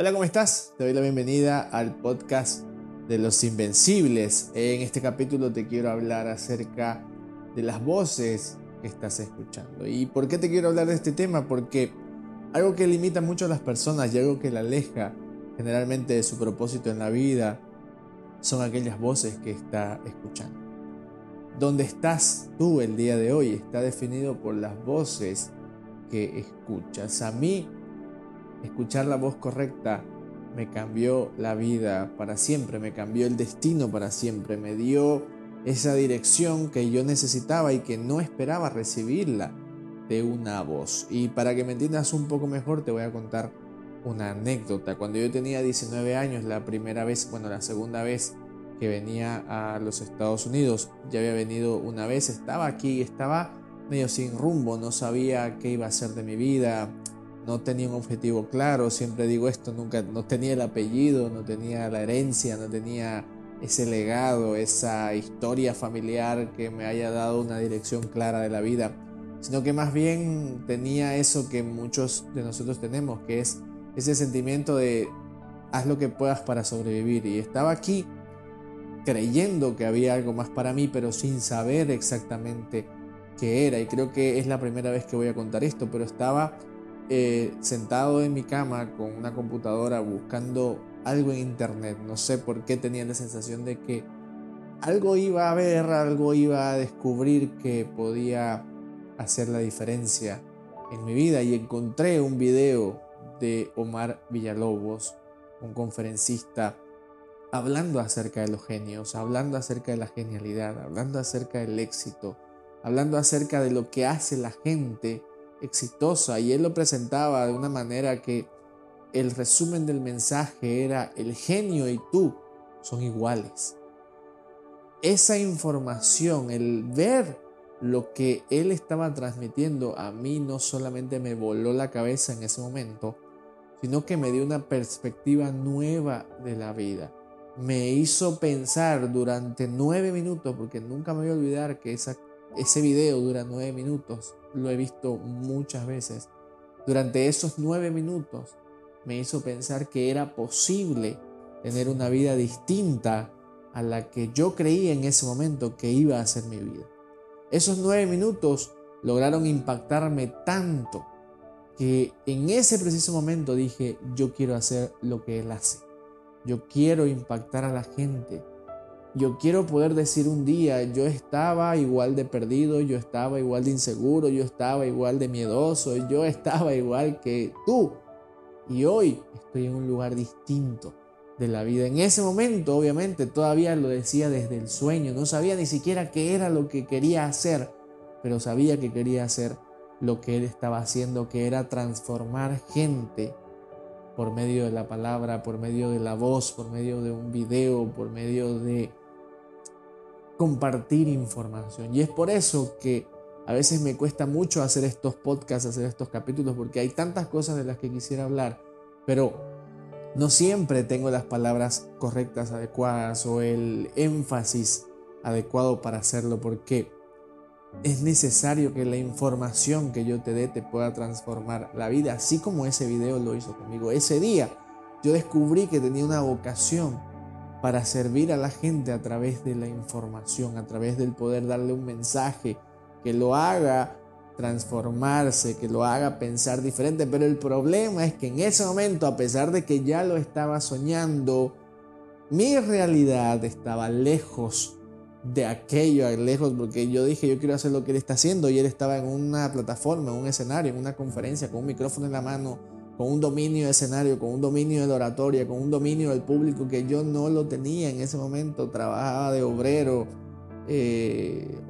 Hola, ¿cómo estás? Te doy la bienvenida al podcast de los Invencibles. En este capítulo te quiero hablar acerca de las voces que estás escuchando. ¿Y por qué te quiero hablar de este tema? Porque algo que limita mucho a las personas y algo que la aleja generalmente de su propósito en la vida son aquellas voces que está escuchando. Donde estás tú el día de hoy está definido por las voces que escuchas. A mí Escuchar la voz correcta me cambió la vida para siempre, me cambió el destino para siempre, me dio esa dirección que yo necesitaba y que no esperaba recibirla de una voz. Y para que me entiendas un poco mejor te voy a contar una anécdota. Cuando yo tenía 19 años, la primera vez, bueno, la segunda vez que venía a los Estados Unidos, ya había venido una vez, estaba aquí, estaba medio sin rumbo, no sabía qué iba a hacer de mi vida, no tenía un objetivo claro, siempre digo esto, nunca no tenía el apellido, no tenía la herencia, no tenía ese legado, esa historia familiar que me haya dado una dirección clara de la vida, sino que más bien tenía eso que muchos de nosotros tenemos, que es ese sentimiento de haz lo que puedas para sobrevivir. Y estaba aquí creyendo que había algo más para mí, pero sin saber exactamente qué era. Y creo que es la primera vez que voy a contar esto, pero estaba eh, sentado en mi cama con una computadora buscando algo en internet. No sé por qué tenía la sensación de que algo iba a ver, algo iba a descubrir que podía hacer la diferencia en mi vida y encontré un video de Omar Villalobos, un conferencista, hablando acerca de los genios, hablando acerca de la genialidad, hablando acerca del éxito, hablando acerca de lo que hace la gente exitosa y él lo presentaba de una manera que el resumen del mensaje era el genio y tú son iguales. Esa información, el ver lo que él estaba transmitiendo a mí no solamente me voló la cabeza en ese momento, sino que me dio una perspectiva nueva de la vida. Me hizo pensar durante nueve minutos, porque nunca me voy a olvidar que esa ese video dura nueve minutos, lo he visto muchas veces. Durante esos nueve minutos me hizo pensar que era posible tener una vida distinta a la que yo creía en ese momento que iba a ser mi vida. Esos nueve minutos lograron impactarme tanto que en ese preciso momento dije, yo quiero hacer lo que él hace. Yo quiero impactar a la gente. Yo quiero poder decir un día, yo estaba igual de perdido, yo estaba igual de inseguro, yo estaba igual de miedoso, yo estaba igual que tú. Y hoy estoy en un lugar distinto de la vida. En ese momento, obviamente, todavía lo decía desde el sueño, no sabía ni siquiera qué era lo que quería hacer, pero sabía que quería hacer lo que él estaba haciendo, que era transformar gente por medio de la palabra, por medio de la voz, por medio de un video, por medio de compartir información. Y es por eso que a veces me cuesta mucho hacer estos podcasts, hacer estos capítulos, porque hay tantas cosas de las que quisiera hablar, pero no siempre tengo las palabras correctas, adecuadas o el énfasis adecuado para hacerlo, porque es necesario que la información que yo te dé te pueda transformar la vida, así como ese video lo hizo conmigo. Ese día yo descubrí que tenía una vocación para servir a la gente a través de la información, a través del poder darle un mensaje que lo haga transformarse, que lo haga pensar diferente. Pero el problema es que en ese momento, a pesar de que ya lo estaba soñando, mi realidad estaba lejos de aquello, lejos, porque yo dije, yo quiero hacer lo que él está haciendo, y él estaba en una plataforma, en un escenario, en una conferencia, con un micrófono en la mano, con un dominio de escenario, con un dominio de la oratoria, con un dominio del público que yo no lo tenía en ese momento. Trabajaba de obrero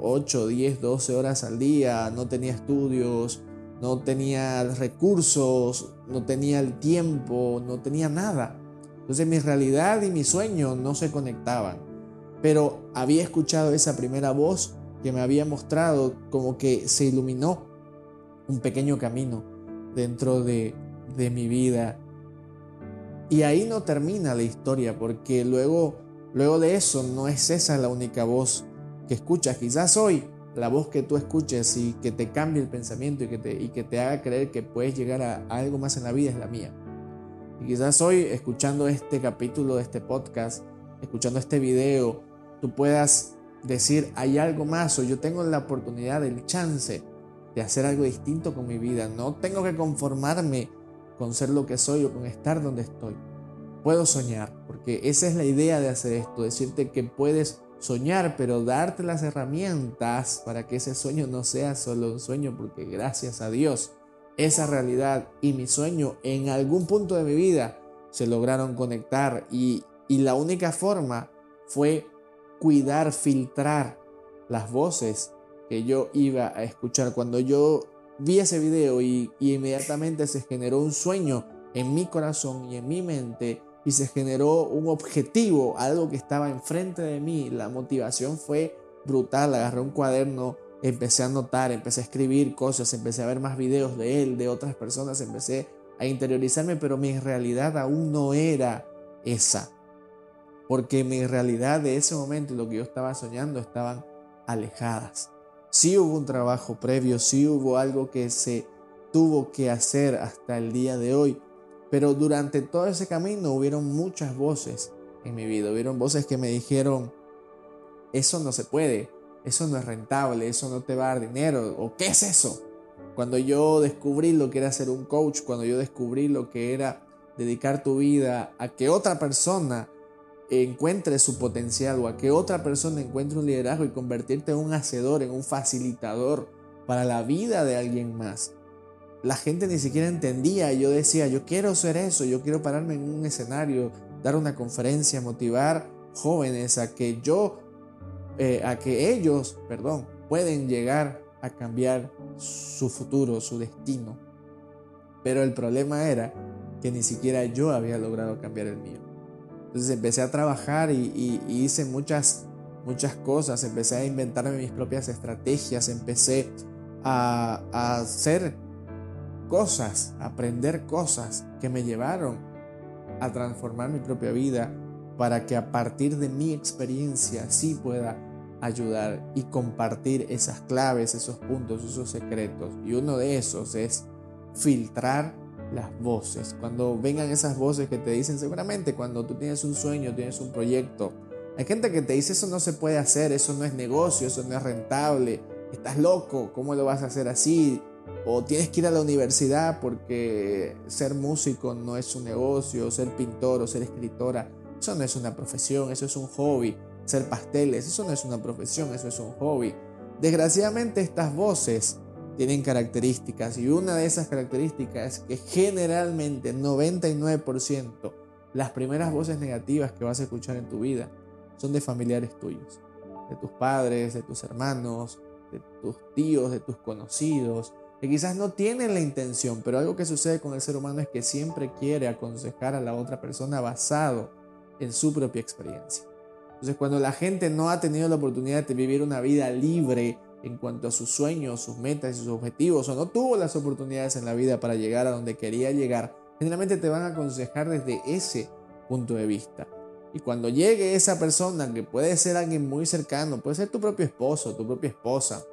8, 10, 12 horas al día, no tenía estudios, no tenía recursos, no tenía el tiempo, no tenía nada. Entonces mi realidad y mi sueño no se conectaban. Pero había escuchado esa primera voz que me había mostrado como que se iluminó un pequeño camino dentro de, de mi vida. Y ahí no termina la historia, porque luego, luego de eso no es esa la única voz que escuchas. Quizás hoy la voz que tú escuches y que te cambie el pensamiento y que te, y que te haga creer que puedes llegar a, algo más en la vida es la mía. Y quizás hoy, escuchando este capítulo de este podcast, escuchando este video, tú puedas decir, hay algo más o yo tengo la oportunidad, el chance de hacer algo distinto con mi vida. No tengo que conformarme con ser lo que soy o con estar donde estoy. Puedo soñar, porque esa es la idea de hacer esto, decirte que puedes soñar, pero darte las herramientas para que ese sueño no sea solo un sueño, porque gracias a Dios, esa realidad y mi sueño en algún punto de mi vida se lograron conectar y, y la única forma fue cuidar, filtrar las voces que yo iba a escuchar. Cuando yo vi ese video y, inmediatamente se generó un sueño en mi corazón y en mi mente y se generó un objetivo, algo que estaba enfrente de mí, la motivación fue brutal. Agarré un cuaderno, empecé a anotar, empecé a escribir cosas, empecé a ver más videos de él, de otras personas, empecé a interiorizarme, pero mi realidad aún no era esa porque mi realidad de ese momento y lo que yo estaba soñando estaban alejadas. Sí hubo un trabajo previo, sí hubo algo que se tuvo que hacer hasta el día de hoy, pero durante todo ese camino hubieron muchas voces en mi vida, hubieron voces que me dijeron, eso no se puede, eso no es rentable, eso no te va a dar dinero, o qué es eso. Cuando yo descubrí lo que era ser un coach, cuando yo descubrí lo que era dedicar tu vida a que otra persona encuentre su potencial o a que otra persona encuentre un liderazgo y convertirte en un hacedor, en un facilitador para la vida de alguien más. La gente ni siquiera entendía, yo decía, yo quiero ser eso, yo quiero pararme en un escenario, dar una conferencia, motivar jóvenes a que yo, eh, a que ellos, perdón, pueden llegar a cambiar su futuro, su destino. Pero el problema era que ni siquiera yo había logrado cambiar el mío. Entonces empecé a trabajar y, hice muchas, muchas cosas, empecé a inventarme mis propias estrategias, empecé a, a hacer cosas, aprender cosas que me llevaron a transformar mi propia vida para que a partir de mi experiencia sí pueda ayudar y compartir esas claves, esos puntos, esos secretos. Y uno de esos es filtrar las voces. Cuando vengan esas voces que te dicen, seguramente cuando tú tienes un sueño, tienes un proyecto, hay gente que te dice eso no se puede hacer, eso no es negocio, eso no es rentable, estás loco, ¿cómo lo vas a hacer así? O tienes que ir a la universidad porque ser músico no es un negocio, ser pintor o ser escritora, eso no es una profesión, eso es un hobby. Ser pasteles, eso no es una profesión, eso es un hobby. Desgraciadamente estas voces tienen características y una de esas características es que generalmente 99% las primeras voces negativas que vas a escuchar en tu vida son de familiares tuyos, de tus padres, de tus hermanos, de tus tíos, de tus conocidos, que quizás no tienen la intención, pero algo que sucede con el ser humano es que siempre quiere aconsejar a la otra persona basado en su propia experiencia. Entonces cuando la gente no ha tenido la oportunidad de vivir una vida libre, en cuanto a sus sueños, sus metas y sus objetivos, o no tuvo las oportunidades en la vida para llegar a donde quería llegar, generalmente te van a aconsejar desde ese punto de vista. Y cuando llegue esa persona, que puede ser alguien muy cercano, puede ser tu propio esposo, tu propia esposa,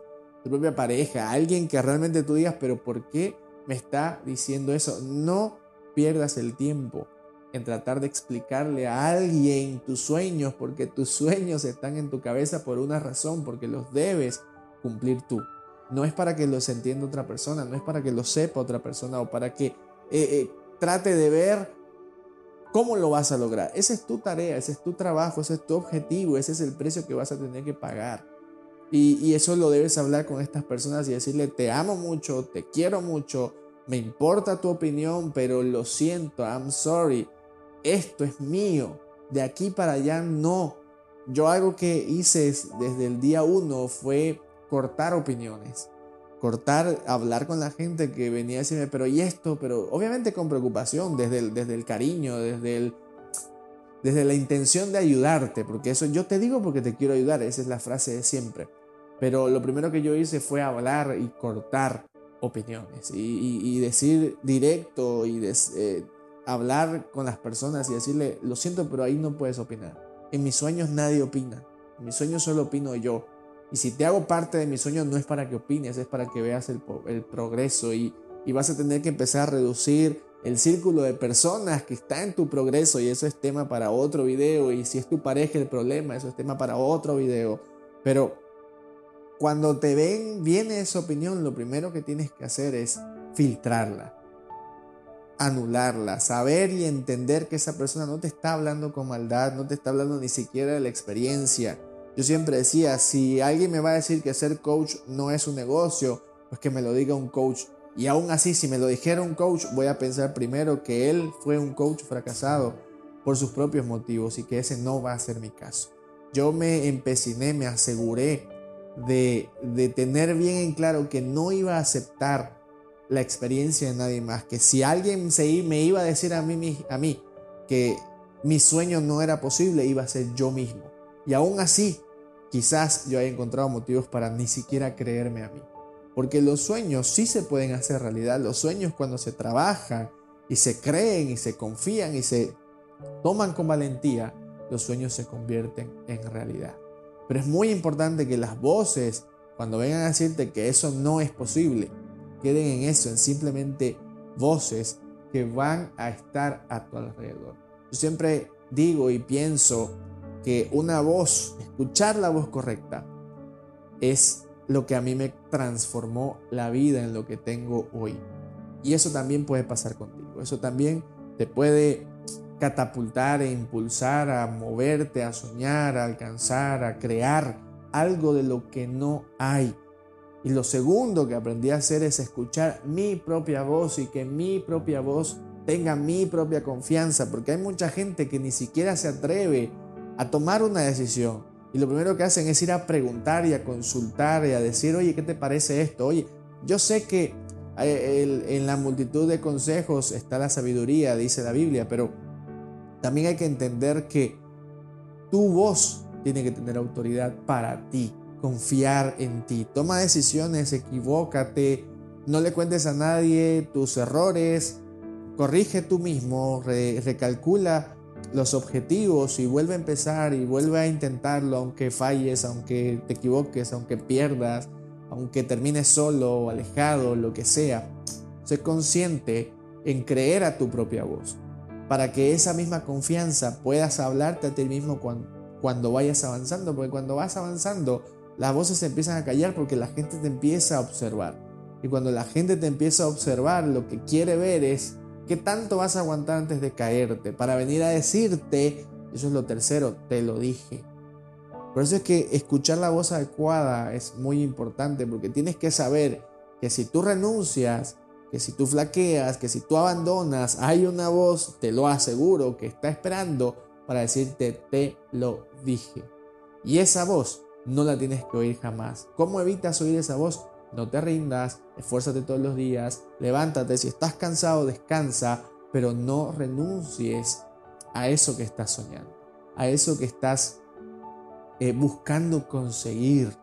tu propia pareja, alguien que realmente tú digas, pero ¿por qué me está diciendo eso? No pierdas el tiempo en tratar de explicarle a alguien tus sueños, porque tus sueños están en tu cabeza por una razón, porque los debes cumplir tú. No es para que los entienda otra persona, no es para que lo sepa otra persona o para que eh, eh, trate de ver cómo lo vas a lograr. Esa es tu tarea, ese es tu trabajo, ese es tu objetivo, ese es el precio que vas a tener que pagar. Y, y eso lo debes hablar con estas personas y decirle, te amo mucho, te quiero mucho, me importa tu opinión, pero lo siento, I'm sorry, esto es mío, de aquí para allá no. Yo algo que hice desde el día uno fue cortar opiniones, cortar, hablar con la gente que venía a decirme, pero ¿y esto? Pero obviamente con preocupación, desde el, desde el cariño, desde, el, desde la intención de ayudarte, porque eso yo te digo porque te quiero ayudar, esa es la frase de siempre. Pero lo primero que yo hice fue hablar y cortar opiniones y, decir directo y eh, hablar con las personas y decirle, lo siento, pero ahí no puedes opinar. En mis sueños nadie opina. En mis sueños solo opino yo. Y si te hago parte de mis sueños no es para que opines, es para que veas el, progreso y, vas a tener que empezar a reducir el círculo de personas que está en tu progreso y eso es tema para otro video y si es tu pareja el problema, eso es tema para otro video. Pero cuando te ven, viene esa opinión, lo primero que tienes que hacer es filtrarla, anularla, saber y entender que esa persona no te está hablando con maldad, no te está hablando ni siquiera de la experiencia. Yo siempre decía, si alguien me va a decir que ser coach no es un negocio, pues que me lo diga un coach y aún así, si me lo dijera un coach, voy a pensar primero que él fue un coach fracasado por sus propios motivos y que ese no va a ser mi caso. Yo me empeciné, me aseguré de, de tener bien en claro que no iba a aceptar la experiencia de nadie más, que si alguien se, me iba a decir a mí, a mí que mi sueño no era posible, iba a ser yo mismo. Y aún así, quizás yo haya encontrado motivos para ni siquiera creerme a mí. Porque los sueños sí se pueden hacer realidad. Los sueños cuando se trabajan y se creen y se confían y se toman con valentía, los sueños se convierten en realidad. Pero es muy importante que las voces, cuando vengan a decirte que eso no es posible, queden en eso, en simplemente voces que van a estar a tu alrededor. Yo siempre digo y pienso que una voz, escuchar la voz correcta, es lo que a mí me transformó la vida en lo que tengo hoy. Y eso también puede pasar contigo. Eso también te puede catapultar e impulsar a moverte, a soñar, a alcanzar, a crear algo de lo que no hay. Y lo segundo que aprendí a hacer es escuchar mi propia voz y que mi propia voz tenga mi propia confianza, porque hay mucha gente que ni siquiera se atreve a tomar una decisión y lo primero que hacen es ir a preguntar y a consultar y a decir, oye, ¿qué te parece esto? Oye, yo sé que eh, en la multitud de consejos está la sabiduría, dice la Biblia, pero también hay que entender que tu voz tiene que tener autoridad para ti, confiar en ti. Toma decisiones, equivócate, no le cuentes a nadie tus errores, corrige tú mismo, recalcula los objetivos y vuelve a empezar y vuelve a intentarlo aunque falles, aunque te equivoques, aunque pierdas, aunque termines solo o alejado, lo que sea. Sé consciente en creer a tu propia voz para que esa misma confianza puedas hablarte a ti mismo cuando, vayas avanzando, porque cuando vas avanzando las voces se empiezan a callar porque la gente te empieza a observar. Y cuando la gente te empieza a observar, lo que quiere ver es ¿Qué tanto vas a aguantar antes de caerte? Para venir a decirte, eso es lo tercero, te lo dije. Por eso es que escuchar la voz adecuada es muy importante, porque tienes que saber que si tú renuncias, que si tú flaqueas, que si tú abandonas, hay una voz, te lo aseguro, que está esperando para decirte, te lo dije. Y esa voz no la tienes que oír jamás. ¿Cómo evitas oír esa voz? No te rindas, esfuérzate todos los días, levántate, si estás cansado, descansa, pero no renuncies a eso que estás soñando, a eso que estás eh, buscando conseguir.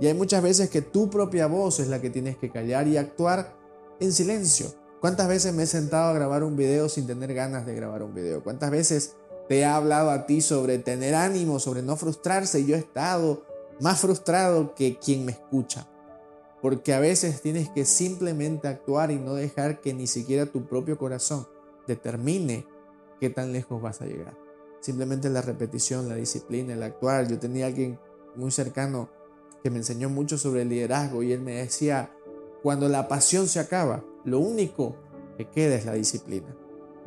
Y hay muchas veces que tu propia voz es la que tienes que callar y actuar en silencio. ¿Cuántas veces me he sentado a grabar un video sin tener ganas de grabar un video? ¿Cuántas veces te he hablado a ti sobre tener ánimo, sobre no frustrarse y yo he estado más frustrado que quien me escucha? Porque a veces tienes que simplemente actuar y no dejar que ni siquiera tu propio corazón determine qué tan lejos vas a llegar. Simplemente la repetición, la disciplina, el actuar. Yo tenía alguien muy cercano que me enseñó mucho sobre el liderazgo y él me decía, cuando la pasión se acaba, lo único que queda es la disciplina.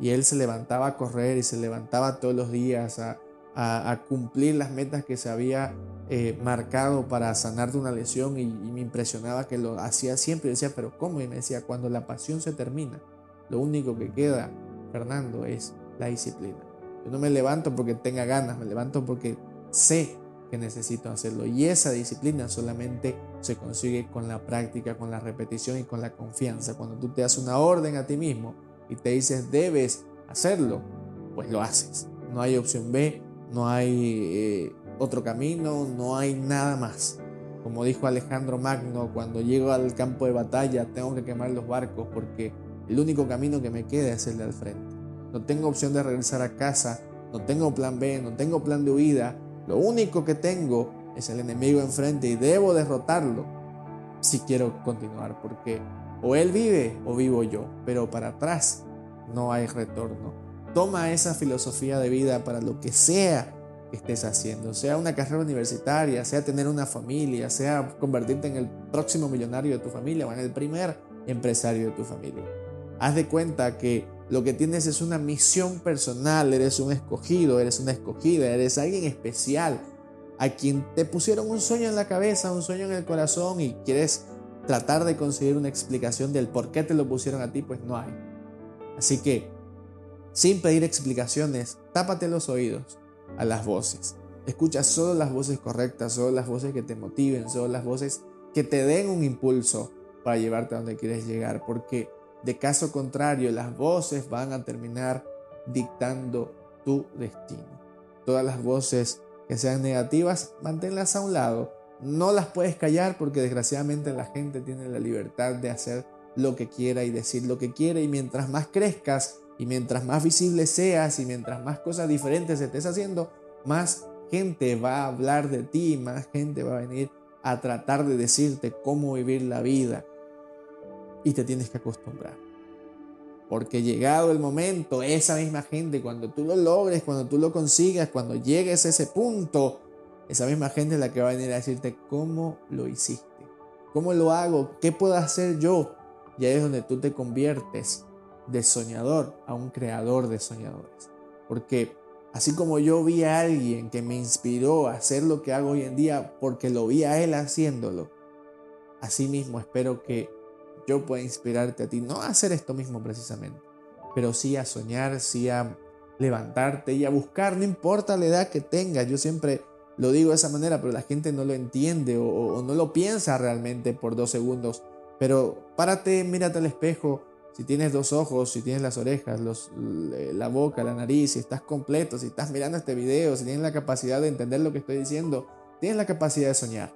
Y él se levantaba a correr y se levantaba todos los días a, a, cumplir las metas que se había eh, marcado para sanar de una lesión y, me impresionaba que lo hacía siempre. Y decía, pero ¿cómo? Y me decía, cuando la pasión se termina, lo único que queda, Fernando, es la disciplina. Yo no me levanto porque tenga ganas, me levanto porque sé que necesito hacerlo. Y esa disciplina solamente se consigue con la práctica, con la repetición y con la confianza. Cuando tú te haces una orden a ti mismo y te dices, debes hacerlo, pues lo haces. No hay opción B, no hay eh, otro camino, no hay nada más. Como dijo Alejandro Magno, cuando llego al campo de batalla tengo que quemar los barcos porque el único camino que me queda es el de al frente. No tengo opción de regresar a casa, no tengo plan B, no tengo plan de huida. Lo único que tengo es el enemigo enfrente y debo derrotarlo si quiero continuar porque o él vive o vivo yo, pero para atrás no hay retorno. Toma esa filosofía de vida para lo que sea que estés haciendo, sea una carrera universitaria, sea tener una familia, sea convertirte en el próximo millonario de tu familia o en el primer empresario de tu familia. Haz de cuenta que lo que tienes es una misión personal, eres un escogido, eres una escogida, eres alguien especial a quien te pusieron un sueño en la cabeza, un sueño en el corazón y quieres tratar de conseguir una explicación del por qué te lo pusieron a ti, pues no hay. Así que, sin pedir explicaciones, tápate los oídos a las voces. Escucha solo las voces correctas, solo las voces que te motiven, solo las voces que te den un impulso para llevarte a donde quieres llegar, porque de caso contrario las voces van a terminar dictando tu destino. Todas las voces que sean negativas, manténlas a un lado. No las puedes callar porque desgraciadamente la gente tiene la libertad de hacer lo que quiera y decir lo que quiere y mientras más crezcas y mientras más visible seas y mientras más cosas diferentes estés haciendo, más gente va a hablar de ti, más gente va a venir a tratar de decirte cómo vivir la vida y te tienes que acostumbrar. Porque llegado el momento, esa misma gente, cuando tú lo logres, cuando tú lo consigas, cuando llegues a ese punto, esa misma gente es la que va a venir a decirte cómo lo hiciste, cómo lo hago, qué puedo hacer yo. Y ahí es donde tú te conviertes de soñador a un creador de soñadores. Porque así como yo vi a alguien que me inspiró a hacer lo que hago hoy en día porque lo vi a él haciéndolo, así mismo espero que yo pueda inspirarte a ti, no a hacer esto mismo precisamente, pero sí a soñar, sí a levantarte y a buscar, no importa la edad que tengas, yo siempre lo digo de esa manera, pero la gente no lo entiende o, no lo piensa realmente por dos segundos, pero párate, mírate al espejo, si tienes dos ojos, si tienes las orejas, los, la boca, la nariz, si estás completo, si estás mirando este video, si tienes la capacidad de entender lo que estoy diciendo, tienes la capacidad de soñar.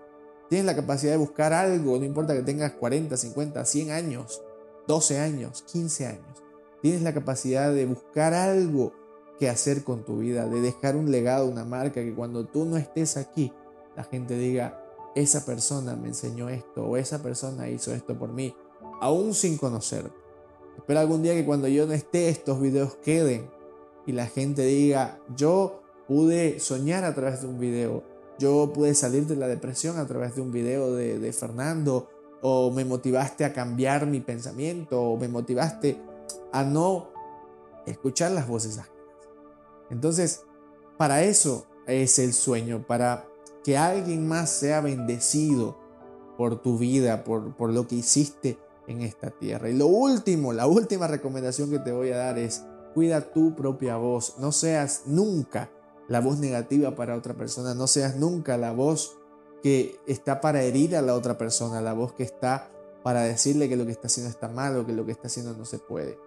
Tienes la capacidad de buscar algo, no importa que tengas 40, 50, 100 años, 12 años, 15 años. Tienes la capacidad de buscar algo que hacer con tu vida, de dejar un legado, una marca, que cuando tú no estés aquí, la gente diga, esa persona me enseñó esto o esa persona hizo esto por mí, aún sin conocerte. Espero algún día que cuando yo no esté, estos videos queden y la gente diga, yo pude soñar a través de un video, yo pude salir de la depresión a través de un video de, Fernando, o me motivaste a cambiar mi pensamiento, o me motivaste a no escuchar las voces ajenas. Entonces, para eso es el sueño, para que alguien más sea bendecido por tu vida, por, por lo que hiciste en esta tierra. Y lo último, la última recomendación que te voy a dar es, cuida tu propia voz, no seas nunca la voz negativa para otra persona, no seas nunca la voz que está para herir a la otra persona, la voz que está para decirle que lo que está haciendo está mal o que lo que está haciendo no se puede.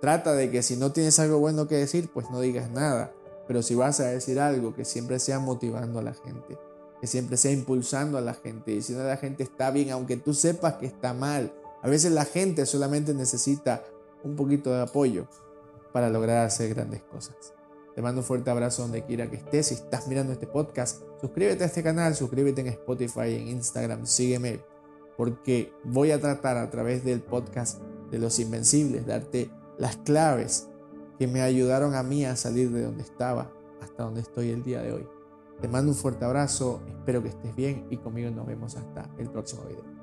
Trata de que si no tienes algo bueno que decir, pues no digas nada, pero si vas a decir algo, que siempre sea motivando a la gente, que siempre sea impulsando a la gente, diciendo a la gente está bien, aunque tú sepas que está mal. A veces la gente solamente necesita un poquito de apoyo para lograr hacer grandes cosas. Te mando un fuerte abrazo donde quiera que estés. Si estás mirando este podcast, suscríbete a este canal, suscríbete en Spotify, en Instagram, sígueme, porque voy a tratar a través del podcast de los Invencibles, darte las claves que me ayudaron a mí a salir de donde estaba hasta donde estoy el día de hoy. Te mando un fuerte abrazo, espero que estés bien y conmigo nos vemos hasta el próximo video.